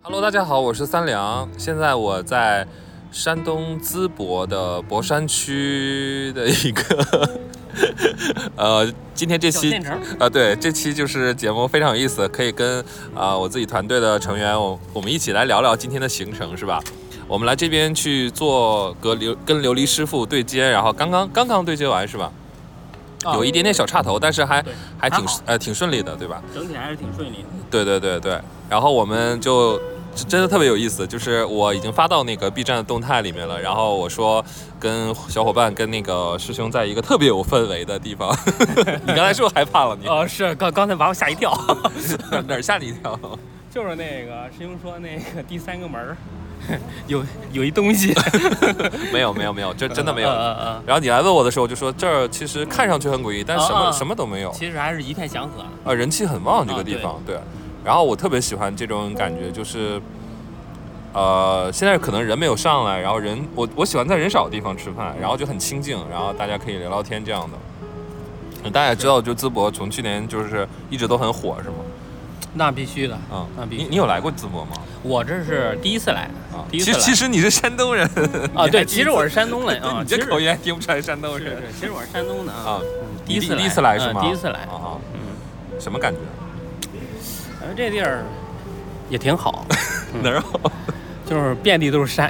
Hello，大家好，我是三良。现在我在山东淄博的博山区的一个，呃，今天这期小县城啊、对，这期就是节目非常有意思，可以跟啊、我自己团队的成员，我我们一起来聊聊今天的行程，是吧？我们来这边去做隔离跟琉璃师傅对接，然后刚刚刚刚对接完是吧？啊有一点点小岔头，但是还还挺还呃挺顺利的，对吧？整体还是挺顺利的。对对对对，然后我们就真的特别有意思，就是我已经发到那个 B 站的动态里面了，然后我说跟小伙伴跟那个师兄在一个特别有氛围的地方，你刚才是不是害怕了你？哦，是刚刚才把我吓一跳，哪 哪儿吓你一跳？就是那个师兄说那个第三个门儿 有有一东西，没有没有没有，这真的没有。然后你来问我的时候，我就说这儿其实看上去很诡异，但什么、什么都没有，其实还是一片祥和。啊，人气很旺这个啊地方，对。然后我特别喜欢这种感觉，就是，呃，现在可能人没有上来，然后人我我喜欢在人少的地方吃饭，然后就很清静，然后大家可以聊聊天这样的。嗯大家也知道，就淄博从去年就是一直都很火，是吗？那必须的，啊，那必须你你有来过淄博吗？我这是第一次来啊，第一次来其实其实你是山东人啊，对，其实我是山东人啊，你这口音还听不出来山东人是是，其实我是山东的啊，第一次第一次来是吗？嗯第一次来，啊啊，嗯，什么感觉？反正这地儿也挺好，哪儿好？就是遍地都是山，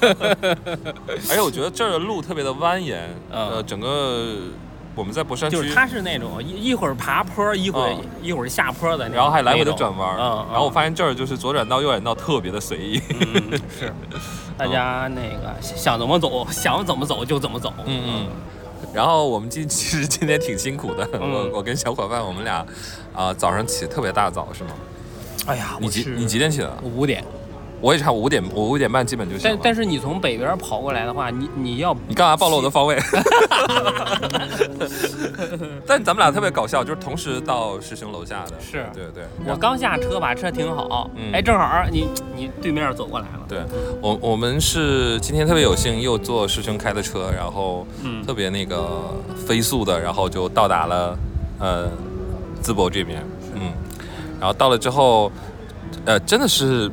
而且我觉得这儿的路特别的蜿蜒，嗯呃，整个我们在博山区，就是它是那种一一会儿爬坡，一会儿嗯。一会儿下坡的那种，然后还来回的转弯，嗯，然后我发现这儿就是左转道、右转道特别的随意，是，大家那个想怎么走，想怎么走就怎么走，嗯嗯。然后我们今其实今天挺辛苦的，嗯。我我跟小伙伴我们俩，啊、早上起特别大早是吗？哎呀，你几你几点起的？五点，我也差五点，我五点半基本就醒了。但但是你从北边跑过来的话，你你要你干嘛暴露我的方位？但咱们俩特别搞笑，就是同时到师兄楼下的，是。对对。我刚下车把车停好，嗯。哎，正好你你对面走过来了，对。我我们是今天特别有幸又坐师兄开的车，然后嗯。特别那个飞速的，然后就到达了呃淄博这边，嗯，然后到了之后，呃，真的是，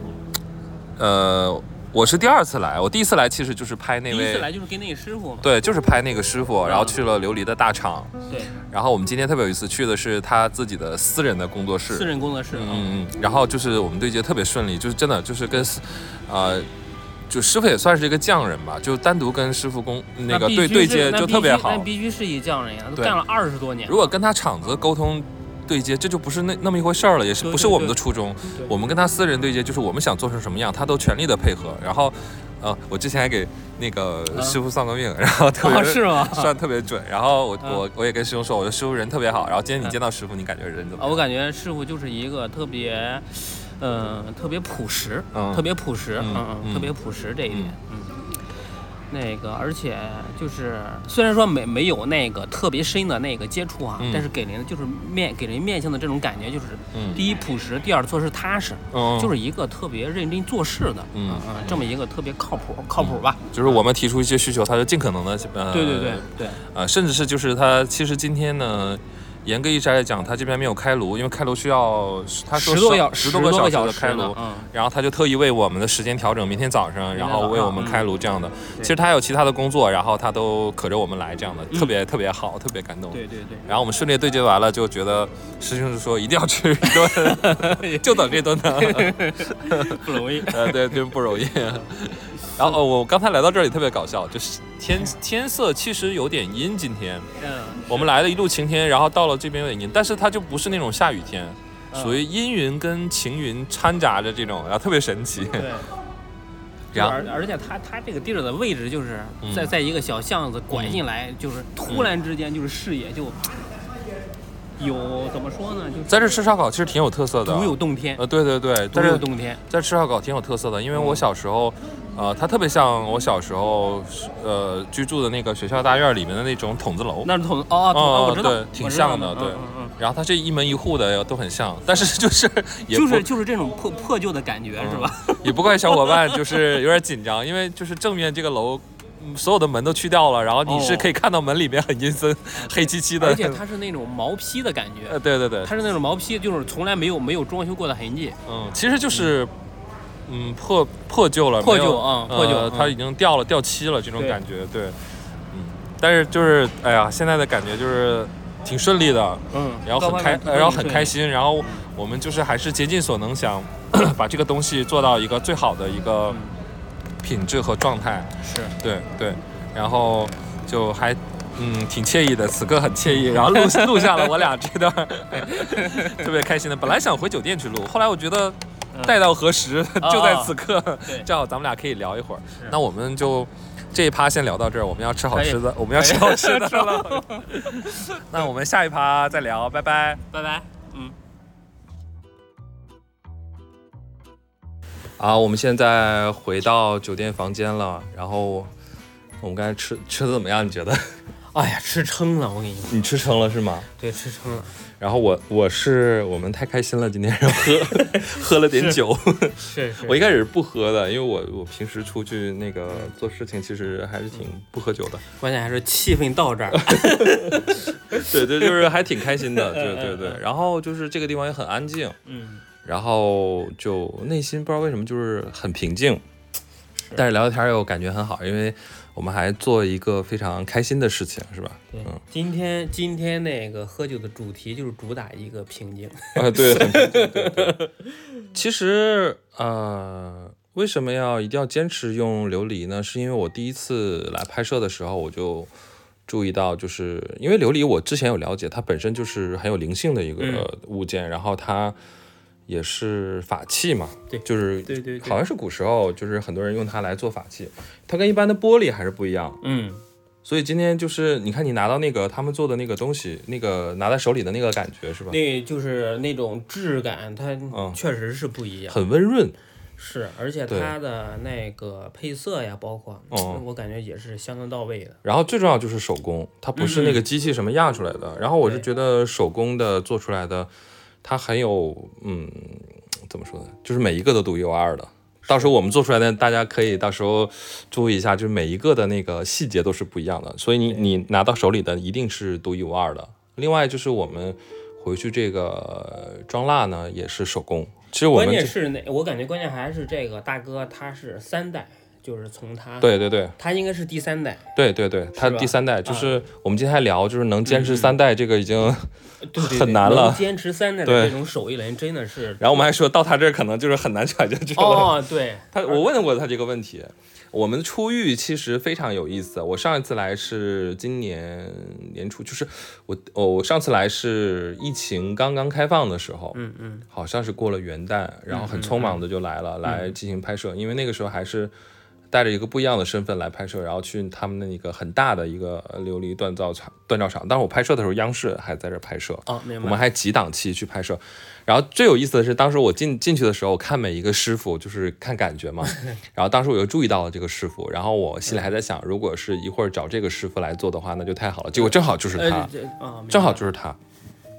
呃，我是第二次来，我第一次来其实就是拍那位第一次来位，就是跟那个师傅嘛，对，就是拍那个师傅，然后去了琉璃的大厂，对，然后我们今天特别有意思，去的是他自己的私人的工作室，私人工作室，嗯，嗯嗯，然后就是我们对接特别顺利，就是真的就是跟，呃，就师傅也算是一个匠人吧，就单独跟师傅工那个对对接就特别好须那。必须是一匠人呀，都对干了二十多年，如果跟他厂子沟通对接，这就不是那那么一回事儿了，也是不是我们的初衷。对我们跟他私人对接，就是我们想做成什么样，他都全力的配合。然后，呃，我之前还给那个啊师傅算过命，然后特别、哦是吗？算特别准。然后我、嗯我我也跟师兄说，我说师傅人特别好。然后今天你见到师傅，你感觉人怎么？我感觉师傅就是一个特别，嗯、特别朴实，嗯特别朴实，嗯特别朴实这一点，嗯。那个，而且就是虽然说没没有那个特别深的那个接触啊，嗯。但是给人就是面给人面相的这种感觉，就是嗯。第一朴实，第二做事踏实，嗯就是一个特别认真做事的，嗯。嗯，这么一个特别靠谱靠谱吧？就是我们提出一些需求，他就尽可能的呃对对对对，呃，甚至是就是他其实今天呢，严格意义上来讲，他这边没有开炉，因为开炉需要他说十多小十多个小时时的开炉，嗯，然后他就特意为我们的时间调整，明天早上，然后为我们开炉这样的。嗯其实他还有其他的工作，然后他都可着我们来这样的，嗯特别特别好，特别感动。对对对。然后我们顺利对接完了，就觉得师兄就说一定要吃一顿，就等这顿呢。不容易。呃，对，真不容易。然后、哦、我刚才来到这里特别搞笑，就是天天色其实有点阴，今天嗯，我们来了一路晴天，然后到了这边有点阴，但是它就不是那种下雨天，嗯属于阴云跟晴云掺杂着这种，然后特别神奇。对。然后而而且它它这个地儿的位置就是嗯在在一个小巷子拐进来，就是突然之间就是视野就有怎么说呢，就是在这吃烧烤其实挺有特色的，独有洞天，呃，对对对，独有洞天。在吃烧烤挺有特色的，因为我小时候，呃，它特别像我小时候呃居住的那个学校大院里面的那种筒子楼。那是筒哦，筒哦我知道对，挺像的对然后它这一门一户的都很像，但是就是 也、就是就是这种破破旧的感觉是吧？也不怪小伙伴，就是有点紧张，因为就是正面这个楼。嗯所有的门都去掉了，然后你是哦可以看到门里面很阴森、黑漆漆的。而且它是那种毛坯的感觉呃，，对对对，它是那种毛坯，就是从来没有没有装修过的痕迹。嗯，其实就是嗯破破旧了，破旧啊破旧呃，它嗯已经掉了掉漆了这种感觉，对，嗯，但是就是哎呀，现在的感觉就是挺顺利的，嗯，然后很开，然后很开心，然后我们就是还是竭尽所能想 把这个东西做到一个最好的一个品质和状态，是。对对，然后就还嗯挺惬意的，此刻很惬意，然后录 录下了我俩这段 特别开心的。本来想回酒店去录，后来我觉得嗯待到何时，就在哦此刻，对正好咱们俩可以聊一会儿。那我们就。这一趴先聊到这儿，我们要吃好吃的，我们要吃好吃的吃了。那我们下一趴再聊，拜拜。拜拜。嗯，啊，我们现在回到酒店房间了，然后我们刚才吃吃的怎么样？你觉得？哎呀，吃撑了，我跟你说，你吃撑了是吗？对，吃撑了。然后我我是我们太开心了，今天喝 喝了点酒。是是，我一开始是不喝的，因为我我平时出去那个做事情，其实还是挺不喝酒的。关键还是气氛到这儿。对对，就是还挺开心的。对对对，然后就是这个地方也很安静，嗯，然后就内心不知道为什么就是很平静，但是聊聊天又感觉很好，因为我们还做一个非常开心的事情，是吧？对嗯，今天今天那个喝酒的主题就是主打一个平静。啊，对，很平静对对。其实呃，为什么要一定要坚持用琉璃呢？是因为我第一次来拍摄的时候，我就注意到，就是因为琉璃，我之前有了解，它本身就是很有灵性的一个嗯物件，然后它也是法器嘛，对就是对对对好像是古时候就是很多人用它来做法器，它跟一般的玻璃还是不一样。嗯，所以今天就是你看你拿到那个他们做的那个东西，那个拿在手里的那个感觉是吧？那就是那种质感，它嗯确实是不一样。很温润。是，而且它的那个配色呀，包括，嗯我感觉也是相当到位的。然后最重要就是手工，它不是那个机器什么压出来的。然后我是觉得手工的做出来的，它很有嗯，怎么说呢？就是每一个都独一无二的。到时候我们做出来的，大家可以到时候注意一下，就是每一个的那个细节都是不一样的。所以你你拿到手里的一定是独一无二的。另外就是我们回去这个装蜡呢，也是手工。其实我关们这键是那，我感觉关键还是这个大哥他是三代，就是从他，对对对。他应该是第三代，对对对，他第三代就是我们今天还聊，就是能坚持三代这个已经。很难了。能坚持三代的这种手艺人真的是，然后我们还说到他这儿可能就是很难传下去了。哦，对，他我问过他这个问题，我们出狱其实非常有意思。我上一次来是今年年初，就是我哦我上次来是疫情刚刚开放的时候，嗯嗯，好像是过了元旦，然后很匆忙的就来了，来进行拍摄，因为那个时候还是。带着一个不一样的身份来拍摄，然后去他们的那个很大的一个琉璃锻造厂、锻造厂。当时我拍摄的时候，央视还在这儿拍摄，哦，明我们，还几档期去拍摄，然后最有意思的是，当时我进进去的时候，我看每一个师傅就是看感觉嘛，然后当时我又注意到了这个师傅，然后我心里还在想，如果是一会儿找这个师傅来做的话，那就太好了。结果正好就是他正好就是他。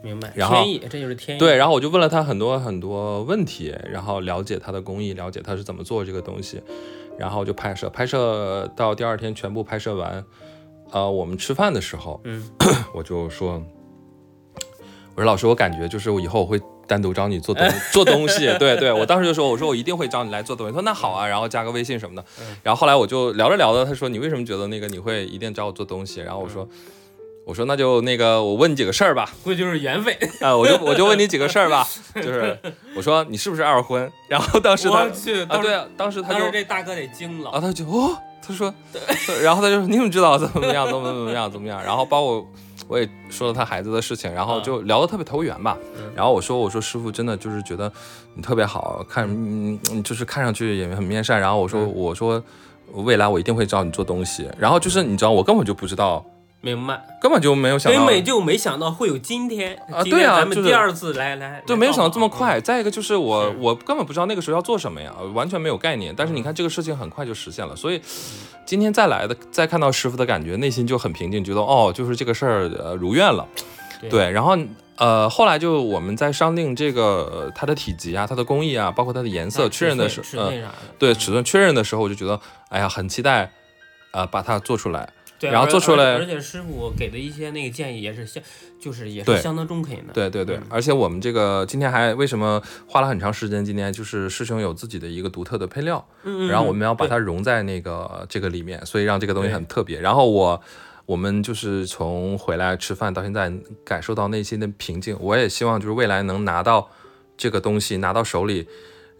明白，然后天意，这就是天意，对，然后我就问了他很多很多问题，然后了解他的工艺，了解他是怎么做这个东西，然后就拍摄，拍摄到第二天全部拍摄完，呃，我们吃饭的时候，嗯，我就说，我说老师，我感觉就是我以后我会单独找你做东 做东西，对对，我当时就说，我说我一定会找你来做东西，他说那好啊，然后加个微信什么的，然后后来我就聊着聊着，他说你为什么觉得那个你会一定找我做东西？然后我说。我说那就那个我问你几个事儿吧，估计就是缘分。啊，我就我就问你几个事儿吧，就是我说你是不是二婚？然后当时他啊，对啊，当时他就这大哥得惊了啊，。他就哦，他说，然后他就说你怎么知道怎么样，怎么怎么样怎么样？然后包括我也说了他孩子的事情，然后就聊得特别投缘吧。然后我说我说师傅真的就是觉得你特别好看，就是看上去也很面善。然后我说我说未来我一定会找你做东西。然后就是你知道我根本就不知道，明白，根本就没有想到根。本就没想到会有今天啊今天对啊就是咱们第二次来来，对，来没有想到到这么快。再一个就是我我根本不知道那个时候要做什么呀，完全没有概念。但是你看这个事情很快就实现了，所以今天再来的再看到师傅的感觉，内心就很平静，觉得哦，就是这个事儿呃如愿了。对对，然后呃后来就我们在商定这个呃它的体积啊、它的工艺啊，包括它的颜色啊确认的时尺呃寸啥的，对尺寸确认的时候，我就觉得哎呀很期待，呃把它做出来。对，然后做出来而而且师傅给的一些那个建议也是相，就是也是相当中肯的。对对对，嗯而且我们这个今天还为什么花了很长时间？今天就是师兄有自己的一个独特的配料，嗯，嗯，然后我们要把它融在那个这个里面，所以让这个东西很特别。然后我我们就是从回来吃饭到现在，感受到内心的平静。我也希望就是未来能拿到这个东西拿到手里，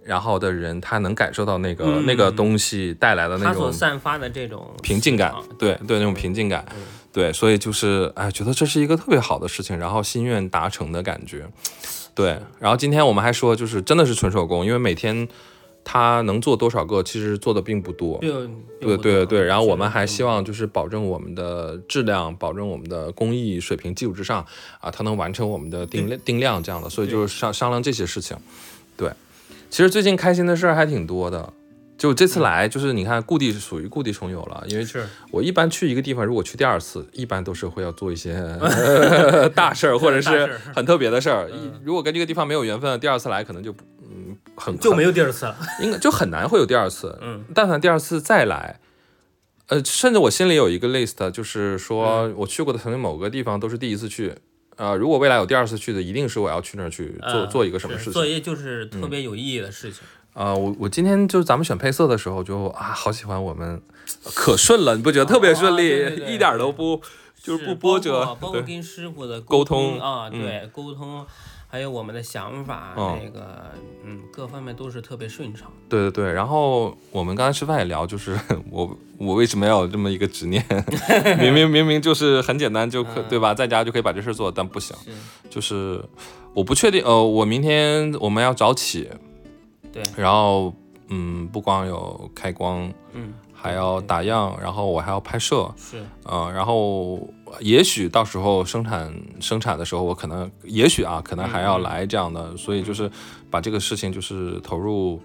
然后的人他能感受到那个、嗯那个东西带来的那种他所种散发的这种平静感啊，对对，那种平静感，对，所以就是哎，觉得这是一个特别好的事情，然后心愿达成的感觉，对。然后今天我们还说，就是真的是纯手工，因为每天他能做多少个，其实做的并不多。对对对对，然后我们还希望望就是保证我们的质量，保证我们的工艺水平基础之上啊，他能完成我们的定量定量这样的，所以就是商商量这些事情。对，其实最近开心的事儿还挺多的。就这次来，就是你看故地是属于故地重游了，因为是我一般去一个地方，如果去第二次，一般都是会要做一些 大事儿，或者是很特别的事儿。如果跟这个地方没有缘分，第二次来可能就不嗯很就没有第二次了。应该就很难会有第二次。嗯，但凡第二次再来，呃，甚至我心里有一个 list，就是说嗯我去过的曾经某个地方都是第一次去。呃，如果未来有第二次去的，一定是我要去那儿去做、呃做一个什么事情。做一就是特别有意义的事情。啊、我我今天就是咱们选配色的时候就啊，好喜欢我们，可顺了，你不觉得特别顺利，哦对对对一点都不就是不波折包括，包括跟师傅的沟通通啊，嗯对沟通，还有我们的想法，嗯。那个嗯，各方面都是特别顺畅。对对对，然后我们刚才吃饭也聊，就是 我我为什么要有这么一个执念？明明明明就是很简单就可、嗯。对吧，在家就可以把这事做，但不行，是，就是 我不确定。呃，我明天我们要早起，对，然后嗯，不光有开光，嗯，还要打样，然后我还要拍摄，是，嗯、然后也许到时候生产生产的时候，我可能也许啊，可能还要来这样的，所以就是把这个事情就是投入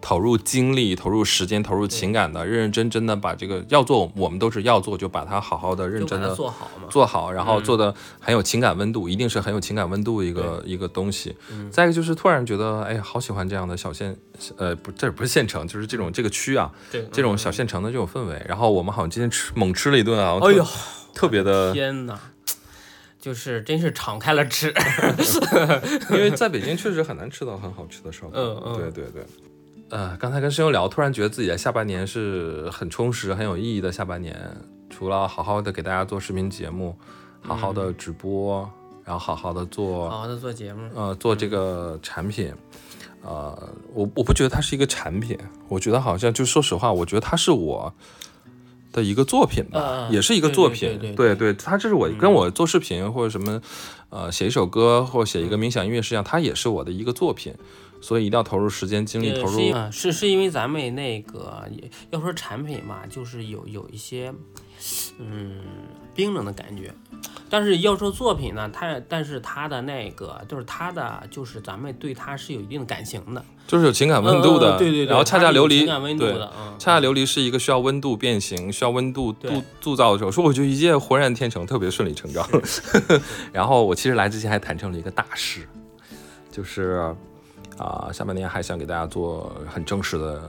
投入精力、投入时间、投入情感的，认认真真的把这个要做，我们都是要做，就把它好好的、认真的做好嘛。做好，然后嗯做的很有情感温度，一定是很有情感温度的一个一个东西。嗯再一个就是突然觉得，哎呀，好喜欢这样的小县，呃，不，这不是县城，就是这种这个区啊，对，这种小县城的这种氛围。然后我们好像今天吃猛吃了一顿啊，特哎呦，特别的，天哪！就是真是敞开了吃，因为在北京确实很难吃到很好吃的烧烤。嗯嗯对对对。呃，刚才跟师兄聊，突然觉得自己的下半年是很充实、很有意义的下半年。除了好好的给大家做视频节目，好好的直播，然后好好的做好好的做节目。呃做这个产品。呃，我我不觉得它是一个产品，我觉得好像就说实话，我觉得它是我的一个作品吧，也是一个作品。对对对它这是我跟我做视频或者什么，呃，写一首歌或写一个冥想音乐是一样，它也是我的一个作品，所以一定要投入时间精力，投入对是是是因为咱们那个要说产品嘛，就是有有一些嗯冰冷的感觉，但是要说作品呢，它但是它的那个就是它的就是咱们对它是有一定的感情的，就是有情感温度的，嗯对对对，然后恰恰琉璃情感温度对的，嗯，恰恰琉璃是一个需要温度变形、需要温度对铸铸造的时候，说我就一切浑然天成，特别顺理成章。然后我其实来之前还谈成了一个大事，就是啊、下半年还想给大家做很正式的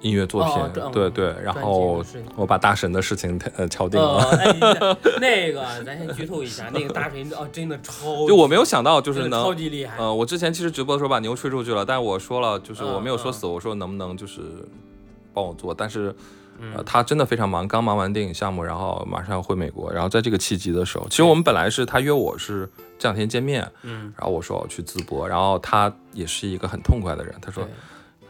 音乐作品，对对，然后我把大神的事情呃敲定了。那个咱先剧透一下，那个大神哦，真的超，就我没有想到，就是能超级厉害，呃，我之前其实直播的时候把牛吹出去了，但我说了，就是我没有说嗯死，我说能不能就是帮我做，但是。嗯呃，他真的非常忙，刚忙完电影项目，然后马上要回美国，然后在这个契机的时候，其实我们本来是他约我是这两天见面，嗯，然后我说我去淄博，然后他也是一个很痛快的人，他说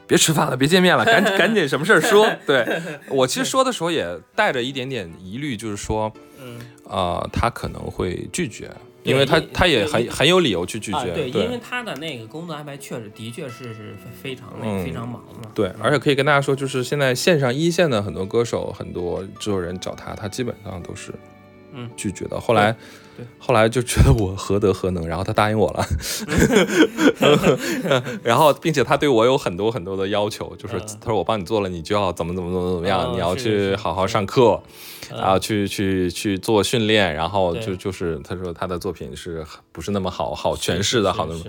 别吃饭了，别见面了，赶紧 赶紧什么事儿说。对 我其实说的时候也带着一点点疑虑，就是说，嗯。呃，他可能会拒绝，对因为他他也很很有理由去拒啊，绝，对，因为他的那个工作安排确实的确是是非常那嗯非常忙嘛。对，而且可以跟大家说，就是现在线上一线的很多歌手、很多制作人找他，他基本上都是嗯拒绝的。后来对，后来就觉得我何德何能，然后他答应我了，然后并且他对我有很多很多的要求，就是嗯。他说我帮你做了，你就要怎么怎么怎么怎么样，嗯你要去好好上课，嗯。然后去去去做训练，然后就就是他说他的作品是不是那么好好诠释的，好那么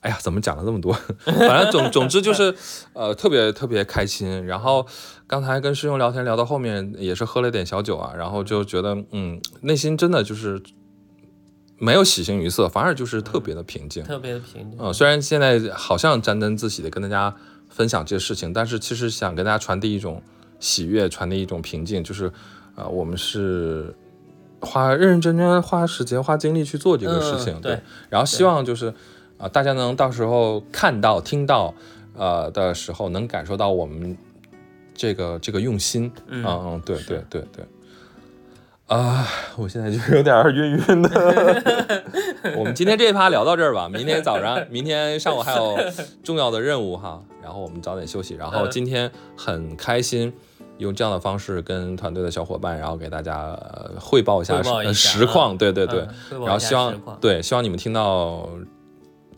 哎呀，怎么讲了这么多？反正总总之就是，呃，特别特别开心。然后刚才跟师兄聊天聊到后面，也是喝了点小酒啊，然后就觉得，嗯，内心真的就是没有喜形于色，反而就是特别的平静。特别的平静。嗯，虽然现在好像沾沾自喜的跟大家分享这些事情，但是其实想跟大家传递一种喜悦，传递一种平静，就是，呃，我们是花认认真真花时间、花精力去做这个事情，嗯对然后希望就是，啊、大家能到时候看到、听到，呃的时候，能感受到我们这个这个用心，嗯嗯，对对对对。啊，我现在就有点晕晕的。我们今天这一趴聊到这儿吧，明天早上、明天上午还有重要的任务哈，然后我们早点休息。然后今天很开心，用这样的方式跟团队的小伙伴，然后给大家、呃汇报一下实况，对对对。然后希望对希望你们听到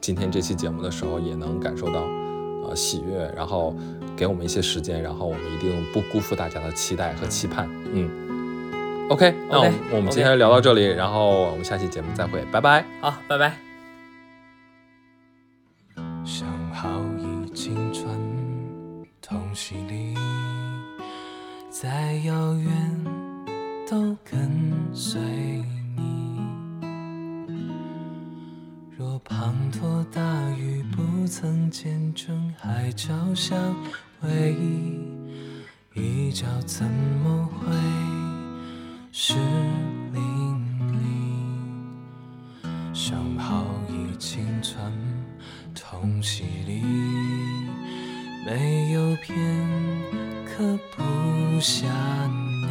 今天这期节目的时候，也能感受到呃喜悦，然后给我们一些时间，然后我们一定不辜负大家的期待和期盼。嗯，OK，那我们 OK，我们今天就聊到这里，然后我们下期节目再会，拜拜。好，拜拜。想好以青春同洗礼，再遥远都跟随你。若滂沱大雨不曾见证海角相偎依，一朝怎么会是淋漓？想好以青春同洗礼，没有片刻不想你。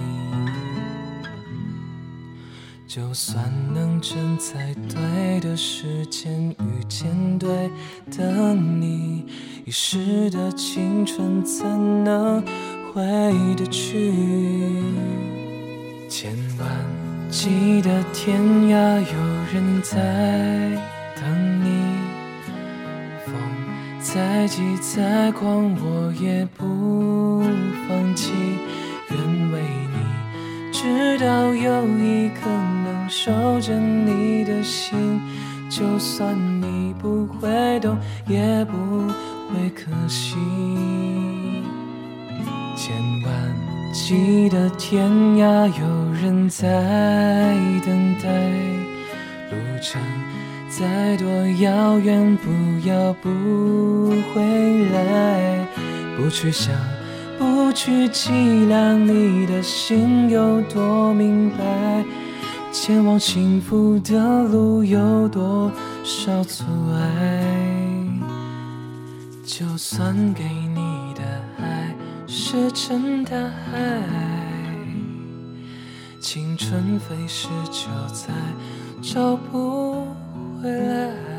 就算能真在对的时间遇见对的你，一时的青春怎能回得去？千万记得天涯有人在等你，风再急再狂我也不放弃，愿为你直到有一颗能守着你的心，就算你不会懂，也不会可惜。千万记得天涯有人在等待，路程再多遥远，不要不回来，不去想，不去计量你的心有多明白，前往幸福的路有多少阻碍。就算给石沉大海，青春飞逝就再找不回来。